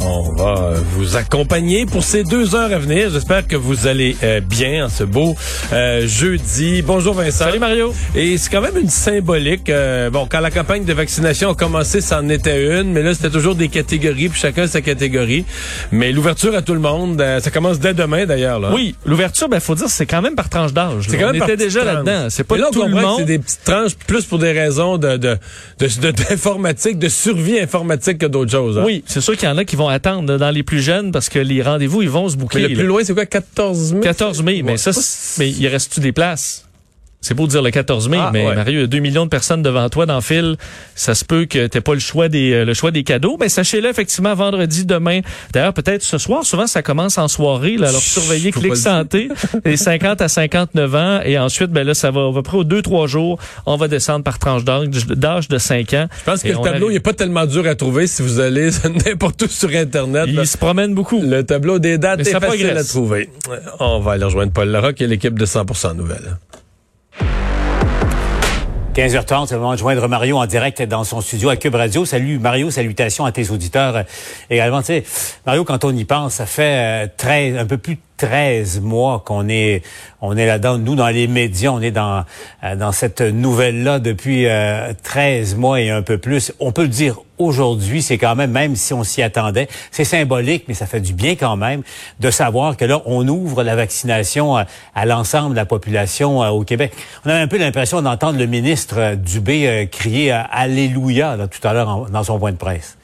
On va vous accompagner pour ces deux heures à venir. J'espère que vous allez euh, bien en ce beau euh, jeudi. Bonjour Vincent. Salut Mario. Et c'est quand même une symbolique. euh, bon, quand la campagne de vaccination a commencé, ça en était une, mais là c'était toujours des catégories, puis chacun sa catégorie. Mais l'ouverture à tout le monde, euh, ça commence dès demain d'ailleurs. Là. Oui, l'ouverture, ben faut dire, c'est quand même par tranche d'âge. C'est quand On même par était déjà là-dedans. C'est pas là, on tout le monde. C'est des petites tranches plus pour des raisons de de de- de- d'informatique, de survie informatique que d'autres choses. hein. Oui, c'est sûr qu'il y en a qui vont attendre dans les plus jeunes parce que les rendez-vous, ils vont se Mais boucler. le plus là. loin, c'est quoi, 14 mai? 14 mai, mais Ouais, ça, mais il reste-tu des places? C'est beau de dire le 14 mai, Ah, mais ouais. Mario, il y a 2 millions de personnes devant toi dans le fil. Ça se peut que t'aies pas le choix des euh, le choix des cadeaux. Mais sachez-le, effectivement, vendredi, demain. D'ailleurs, peut-être ce soir. Souvent, ça commence en soirée. Là, alors, surveillez Clic. Santé. les 50 à 59 ans. Et ensuite, ben là, ça va, on va près aux 2-3 jours. On va descendre par tranche d'âge de 5 ans. Je pense que le tableau, arrive- il n'est pas tellement dur à trouver si vous allez n'importe où sur Internet. là. Il se promène beaucoup. Le tableau des dates Mais est facile à trouver. On va aller rejoindre Paul Larocque et l'équipe de 100% Nouvelles. 15h30, c'est le moment de joindre Mario en direct dans son studio à Cube Radio. Salut Mario, salutations à tes auditeurs euh, également. Tu sais, Mario, quand on y pense, ça fait euh, 13, un peu plus de 13 mois qu'on est on est là-dedans. Nous, dans les médias, on est dans euh, dans cette nouvelle-là depuis euh, 13 mois et un peu plus. On peut le dire aujourd'hui, c'est quand même, même si on s'y attendait, c'est symbolique, mais ça fait du bien quand même de savoir que là, on ouvre la vaccination à, à l'ensemble de la population euh, au Québec. On a un peu l'impression d'entendre le ministre euh, Dubé euh, crier euh, Alléluia là, tout à l'heure dans son point de presse.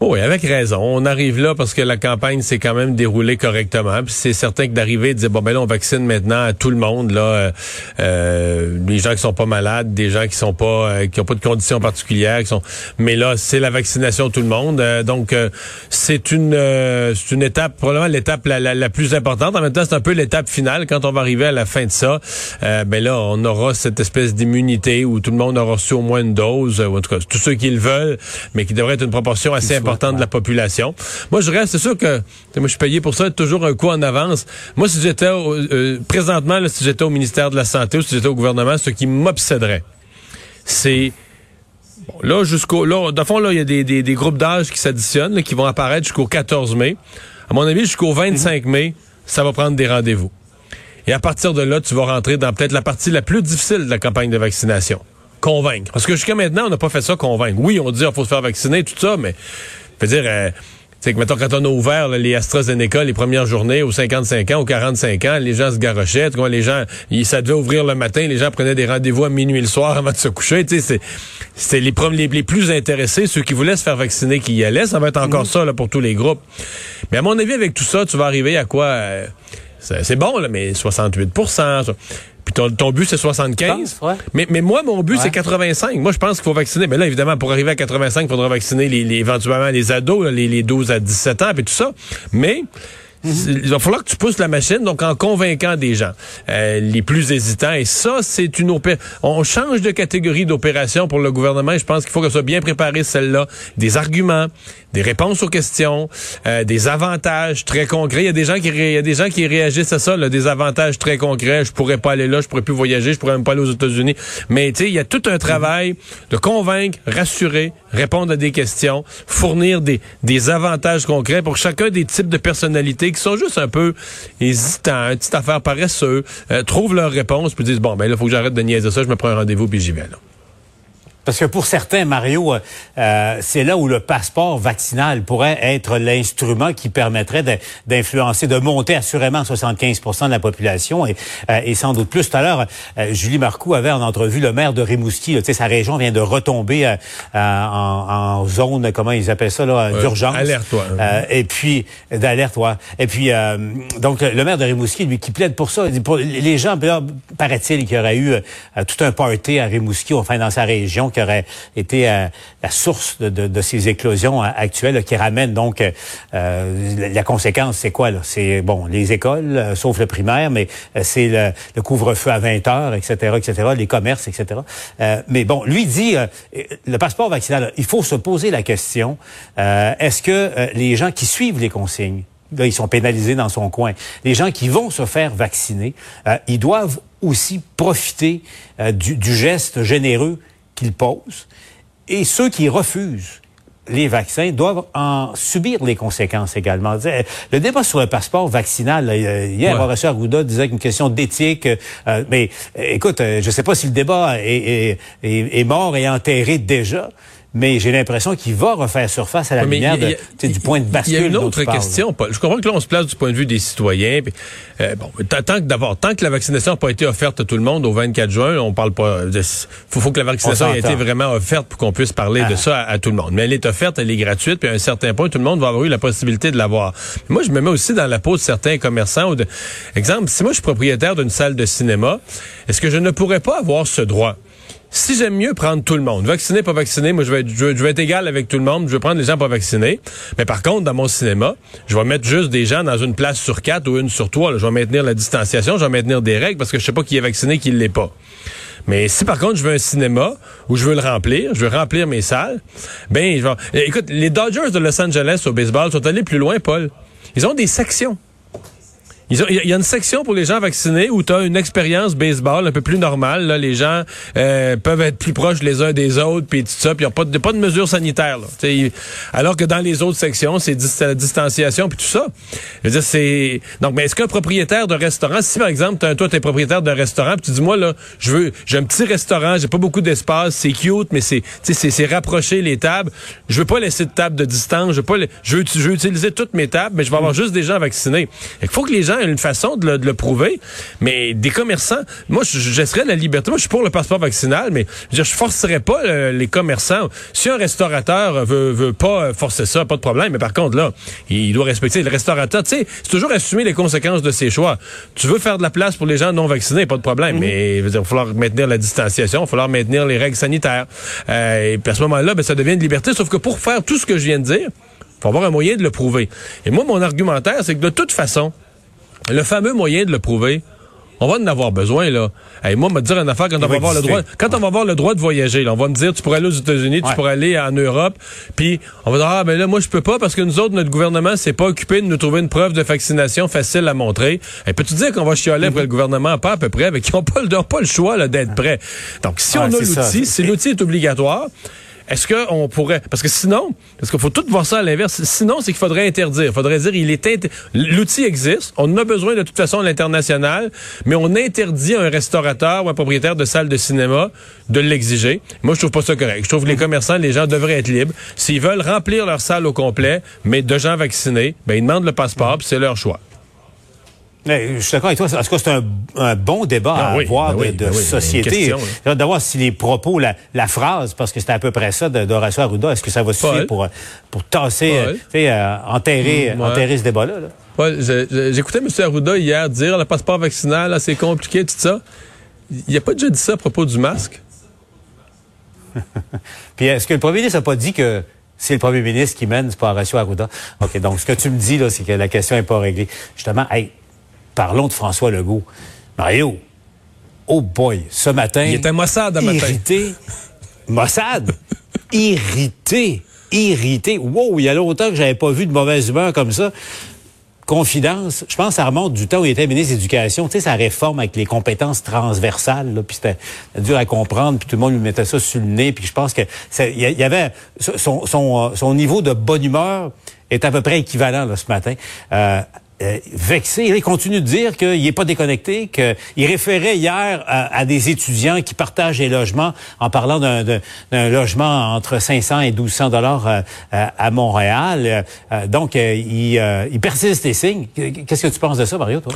Oh oui, avec raison. On arrive là parce que la campagne s'est quand même déroulée correctement. Puis c'est certain que d'arriver et de dire bon ben là on vaccine maintenant à tout le monde là, euh, euh, les gens qui sont pas malades, des gens qui sont pas euh, qui ont pas de conditions particulières, qui sont. Mais là c'est la vaccination de tout le monde. Euh, donc euh, c'est une euh, c'est une étape probablement l'étape la, la, plus importante. En même temps c'est un peu l'étape finale quand on va arriver à la fin de ça. Euh, ben là on aura cette espèce d'immunité où tout le monde aura reçu au moins une dose. euh, ou en tout cas tous ceux qui le veulent, mais qui devrait être une proportion assez importante de la population. Moi, je reste, c'est sûr que, moi, je suis payé pour ça, toujours un coup en avance. Moi, si j'étais, au- euh, présentement, là, si j'étais au ministère de la Santé ou si j'étais au gouvernement, ce qui m'obséderait, c'est, bon, là, jusqu'au, là, dans le fond, là, il y a des, des, des groupes d'âge qui s'additionnent, là, qui vont apparaître jusqu'au 14 mai. À mon avis, jusqu'au 25 mai, ça va prendre des rendez-vous. Et à partir de là, tu vas rentrer dans peut-être la partie la plus difficile de la campagne de vaccination. Convaincre. Parce que jusqu'à maintenant, on n'a pas fait ça convaincre. Oui, on dit qu'il faut se faire vacciner, tout ça, mais je veux dire, euh, tu sais que mettons, quand on a ouvert là, les AstraZeneca les premières journées aux 55 ans, aux 45 ans, les gens se garochaient. Tu vois, les gens, ils, ça devait ouvrir le matin, les gens prenaient des rendez-vous à minuit le soir avant de se coucher. Tu sais, c'est- c'était les, les, les plus intéressés, ceux qui voulaient se faire vacciner qui y allaient. Ça va être encore ça là, pour tous les groupes. Mais à mon avis, avec tout ça, tu vas arriver à quoi? euh, c'est c'est bon, là, mais 68 ça. Puis ton, ton but, c'est 75. Je pense, ouais. mais, mais moi, mon but, Ouais. c'est 85. Moi, je pense qu'il faut vacciner. Mais là, évidemment, pour arriver à 85, il faudra vacciner les, les- éventuellement les ados, là, les, les 12 à 17 ans, et tout ça. Mais il va falloir que tu pousses la machine, donc en convainquant des gens, euh, les plus hésitants. Et ça, c'est une opération. On change de catégorie d'opération pour le gouvernement. Je pense qu'il faut que soit bien préparé, celle-là. Des arguments, des réponses aux questions, euh, des avantages très concrets. Il y a des gens qui, il y a des gens qui réagissent à ça, là, des avantages très concrets. Je pourrais pas aller là, je pourrais plus voyager, je pourrais même pas aller aux États-Unis. Mais tu sais, il y a tout un travail de convaincre, rassurer, répondre à des questions, fournir des, des avantages concrets pour chacun des types de personnalités qui sont juste un peu hésitants, une petite affaire paresseux, euh, trouvent leur réponse puis disent bon ben là faut que j'arrête de niaiser ça, je me prends un rendez-vous puis j'y vais là. Parce que pour certains, Mario, euh, euh, c'est là où le passeport vaccinal pourrait être l'instrument qui permettrait d'influencer, de, monter assurément 75% de la population et, euh, et sans doute plus. Tout à l'heure, euh, Julie Marcoux avait en entrevue le maire de Rimouski. là. Tu sais, sa région vient de retomber euh, en, en zone, comment ils appellent ça, là, d'urgence. alerte. Euh, et puis d'alerte, ouais. Et puis euh, donc le maire de Rimouski, lui, qui plaide pour ça, pour les gens, là, paraît-il qu'il y aurait eu tout un party à Rimouski, enfin dans sa région, qui aurait été la source de, ces éclosions actuelles, qui ramènent donc la conséquence, c'est quoi là? C'est bon, les écoles, sauf le primaire, mais c'est le, couvre-feu à 20 heures, etc., etc., les commerces, etc. mais bon, lui dit le passeport vaccinal. Il faut se poser la question est-ce que les gens qui suivent les consignes Là, ils sont pénalisés dans son coin. Les gens qui vont se faire vacciner, euh, ils doivent aussi profiter euh, du, geste généreux qu'ils posent. Et ceux qui refusent les vaccins doivent en subir les conséquences également. Le débat sur le passeport vaccinal, hier, ouais. Horacio Arruda disait qu'une question d'éthique, euh, mais écoute, je ne sais pas si le débat est, est mort et enterré déjà, mais j'ai l'impression qu'il va refaire surface à la lumière du point de bascule. Il y a une autre question. Je comprends que là, on se place du point de vue des citoyens. euh, bon, tant que d'abord, tant que la vaccination n'a pas été offerte à tout le monde au 24 juin, on parle pas. Il faut, faut, que la vaccination ait été vraiment offerte pour qu'on puisse parler de ah. ça à, tout le monde. Mais elle est offerte, elle est gratuite, puis à un certain point, tout le monde va avoir eu la possibilité de l'avoir. Moi, je me mets aussi dans la peau de certains commerçants. Ou de... Exemple, si moi je suis propriétaire d'une salle de cinéma, est-ce que je ne pourrais pas avoir ce droit? Si j'aime mieux prendre tout le monde, vacciné, pas vacciné, moi je vais, être, égal avec tout le monde, je vais prendre les gens pas vaccinés. Mais par contre, dans mon cinéma, je vais mettre juste des gens dans une place sur quatre ou une sur trois. Je vais maintenir la distanciation, je vais maintenir des règles parce que je sais pas qui est vacciné, qui l'est pas. Mais si par contre je veux un cinéma où je veux le remplir, je veux remplir mes salles, ben je vais... écoute, les Dodgers de Los Angeles au baseball sont allés plus loin, Paul. Ils ont des sections. Il y a une section pour les gens vaccinés où tu as une expérience baseball un peu plus normale. Là. Les gens euh, peuvent être plus proches les uns des autres, puis tout ça, puis il n'y a pas de, pas de mesures sanitaires. Là. alors que dans les autres sections, c'est la distanciation, puis tout ça. Je veux dire, c'est... Donc, mais est-ce qu'un propriétaire de restaurant, si par exemple, toi, tu es propriétaire d'un restaurant, puis tu dis, moi, là, je veux, j'ai un petit restaurant, j'ai pas beaucoup d'espace, c'est cute, mais c'est, c'est, rapprocher les tables. Je veux pas laisser de table de distance, je veux pas, je veux, je veux utiliser toutes mes tables, mais je vais avoir juste des gens vaccinés. Il faut que les gens une façon de le, prouver, mais des commerçants, moi, je, laisserais la liberté. Moi, je suis pour le passeport vaccinal, mais je, je forcerais pas les commerçants. Si un restaurateur veut, veut pas forcer ça, pas de problème. Mais par contre, là, il doit respecter le restaurateur. Tu sais, c'est toujours assumer les conséquences de ses choix. Tu veux faire de la place pour les gens non vaccinés, pas de problème. Mhm. Mais il va falloir maintenir la distanciation, il va falloir maintenir les règles sanitaires. Euh, et puis à ce moment-là, ben, ça devient une liberté. Sauf que pour faire tout ce que je viens de dire, faut avoir un moyen de le prouver. Et moi, mon argumentaire, c'est que de toute façon, le fameux moyen de le prouver, on va en avoir besoin, là. Et moi, me dire une affaire quand on va avoir le droit, quand on va avoir le droit de voyager, là, on va me dire, tu pourrais aller aux États-Unis, tu pourrais aller en Europe, puis on va dire, ah, ben là, moi, je peux pas parce que nous autres, notre gouvernement s'est pas occupé de nous trouver une preuve de vaccination facile à montrer. Et peux-tu dire qu'on va chialer après le gouvernement, pas à peu près, avec qui n'ont pas, pas, le choix, là, d'être prêt. Donc, si on a l'outil, si l'outil est obligatoire, est-ce qu'on pourrait... Parce que sinon, parce qu'il faut tout voir ça à l'inverse. Sinon, c'est qu'il faudrait interdire. Il faudrait dire, il est l'outil existe. On a besoin de toute façon à l'international, mais on interdit à un restaurateur ou un propriétaire de salle de cinéma de l'exiger. Moi, je trouve pas ça correct. Je trouve que les commerçants, les gens devraient être libres. S'ils veulent remplir leur salle au complet, mais de gens vaccinés, ben, ils demandent le passeport, c'est leur choix je suis d'accord avec toi. Est-ce que c'est un, bon débat à ah avoir ben de, ben société? D'avoir si les propos, la, phrase, parce que c'était à peu près ça d'Horacio Arruda, est-ce que ça va suffire pour, pour tasser, euh, euh, enterrer, mm, enterrer ce débat-là? J'écoutais M. Arruda hier dire le passeport vaccinal, c'est compliqué, tout ça. Il n'a pas déjà dit ça à propos du masque? Puis est-ce que le premier ministre n'a pas dit que c'est le premier ministre qui mène, c'est pas Horacio Arruda? OK, donc ce que tu me dis, là, c'est que la question n'est pas réglée. Justement, hey, Parlons de François Legault. Mario, oh boy, ce matin... Il était Mossad à matin. Irrité. Mossad? irrité. Irrité. Wow, il y a longtemps que j'avais pas vu de mauvaise humeur comme ça confidence, je pense que ça remonte du temps où il était ministre de l'Éducation, tu sais, sa réforme avec les compétences transversales, là, puis c'était dur à comprendre, puis tout le monde lui mettait ça sur le nez, puis je pense que il y, avait son, son, son, niveau de bonne humeur est à peu près équivalent là, ce matin. Euh, euh, vexé. Il continue de dire qu'il n'est pas déconnecté, qu'il référait hier à, des étudiants qui partagent les logements en parlant d'un logement entre 500 et 1200 dollars euh, à Montréal. Euh, donc, il, il persiste et signe. Qu'est-ce que tu penses de ça, Mario, toi?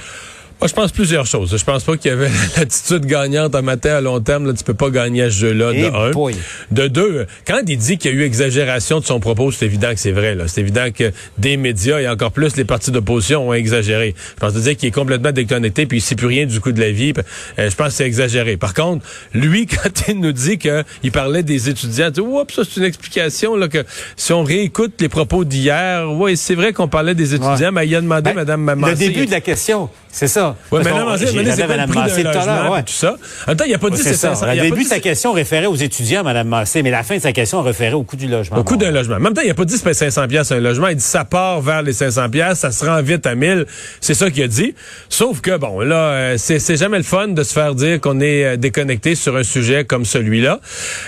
Moi, je pense plusieurs choses. Je pense pas qu'il y avait l'attitude gagnante en matin à long terme. Là, tu peux pas gagner à ce jeu-là, de Eh un. boy. De deux, quand il dit qu'il y a eu exagération de son propos, c'est évident que c'est vrai. C'est évident que des médias et encore plus les partis d'opposition ont exagéré. Je pense de dire qu'il est complètement déconnecté puis il sait plus rien du coup de la vie. Euh, je pense que c'est exagéré. Par contre, lui, quand il nous dit qu'il parlait des étudiants, Oups, ça c'est une explication là que si on réécoute les propos d'hier, oui, c'est vrai qu'on parlait des étudiants, mais il a demandé, Ben, Madame Le Massé, début de la question, c'est ça. Parce mais là, c'est pas le prix d'un logement, ouais. tout ça. En même temps, il a pas dit Ouais, c'est c'est ça. 500. Le il a pas début sa question référait aux étudiants, Mme Massé, mais la fin de sa question référait au coût du logement. Au coût d'un logement. En même temps, il a pas dit c'est 500 pièces un logement. Il dit ça part vers les 500 pièces, ça se rend vite à 1000. C'est ça qu'il a dit. Sauf que bon, là, euh, c'est jamais le fun de se faire dire qu'on est euh, déconnecté sur un sujet comme celui-là.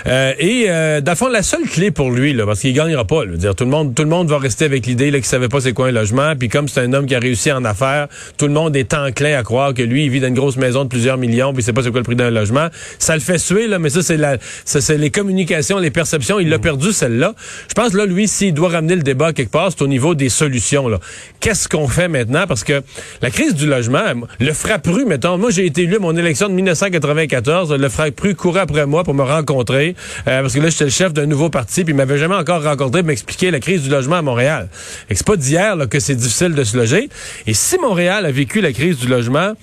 Euh, et euh, dans le fond, la seule clé pour lui, là, parce qu'il gagnera pas, là, dire tout le monde, tout le monde va rester avec l'idée là qu'il savait pas c'est quoi un logement. Puis comme c'est un homme qui a réussi en affaires, tout le monde est enclin à croire que lui, il vit dans une grosse maison de plusieurs millions, puis il sait pas c'est quoi le prix d'un logement. Ça le fait suer, là, mais ça c'est la, ça c'est les communications, les perceptions. Il l'a perdu celle-là. Je pense là, lui, s'il doit ramener le débat quelque part, c'est au niveau des solutions. Là. Qu'est-ce qu'on fait maintenant? Parce que la crise du logement, le frappru, mettons, moi j'ai été élu à mon élection de 1994. Le frappru courait après moi pour me rencontrer euh, parce que là j'étais le chef d'un nouveau parti, puis il m'avait jamais encore rencontré pour m'expliquer la crise du logement à Montréal. Et c'est pas d'hier là, que c'est difficile de se loger. Et si Montréal a vécu la crise du logement,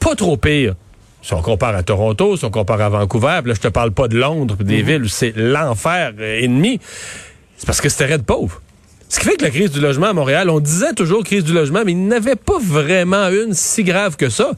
pas trop pire. Si on compare à Toronto, si on compare à Vancouver, là, je te parle pas de Londres, des villes où c'est l'enfer euh, ennemi, c'est parce que c'était raide pauvre. Ce qui fait que la crise du logement à Montréal, on disait toujours crise du logement, mais il n'y avait pas vraiment une si grave que ça.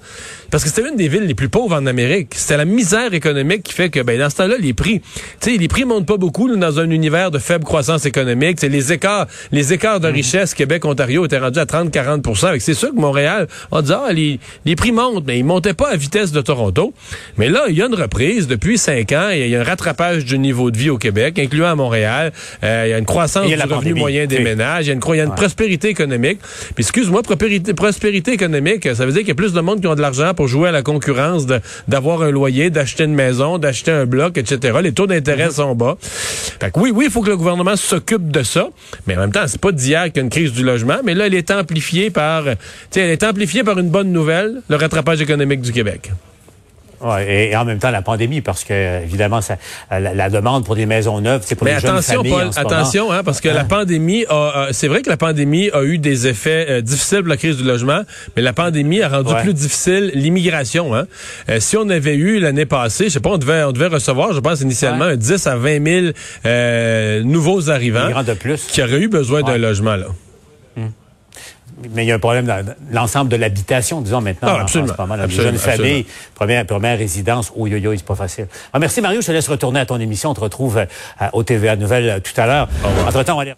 Parce que c'était une des villes les plus pauvres en Amérique. C'était la misère économique qui fait que, ben, dans ce temps-là, les prix, tu sais, les prix montent pas beaucoup là, dans un univers de faible croissance économique. C'est les écarts, les écarts de richesse Québec, Ontario étaient rendus à 30-40% C'est sûr que Montréal, on dit, ah, les, les prix montent, mais ils montaient pas à vitesse de Toronto. Mais là, il y a une reprise depuis cinq ans. Il y a un rattrapage du niveau de vie au Québec, incluant à Montréal. Euh, il y a une croissance a du revenu pandémie, moyen des ménages. Il y a une, il y a une prospérité économique. Puis excuse-moi, prospérité, prospérité économique, ça veut dire qu'il y a plus de monde qui ont de l'argent pour jouer à la concurrence d'avoir un loyer, d'acheter une maison, d'acheter un bloc, etc. Les taux d'intérêt sont bas. Fait que oui, oui, il faut que le gouvernement s'occupe de ça. Mais en même temps, c'est pas d'hier qu'il y a une crise du logement. Mais là, elle est amplifiée par, tu sais, elle est amplifiée par une bonne nouvelle, le rattrapage économique du Québec. Ouais, et, et en même temps, la pandémie, parce que, évidemment, ça, la, la demande pour des maisons neuves, c'est pour Mais les jeunes attention, familles Paul, en ce moment. attention, hein, parce que la pandémie a, a- c'est vrai que la pandémie a eu des effets euh, difficiles pour la crise du logement, mais la pandémie a rendu Ouais. plus difficile l'immigration. Hein. Euh, si on avait eu l'année passée, je sais pas, on devait, on devait recevoir, je pense initialement, Ouais. un 10 à 20 000 euh, nouveaux arrivants Migrants de plus. qui auraient eu besoin d'un logement là. Mais il y a un problème dans l'ensemble de l'habitation, disons, maintenant. Ah, en absolument. Pas mal. Les Absolument, jeunes absolument. familles, première, première résidence, oui, oui, oui, c'est pas facile. Ah, merci Mario, je te laisse retourner à ton émission. On te retrouve euh, au TVA Nouvelle euh, tout à l'heure. Entre-temps, on va aller...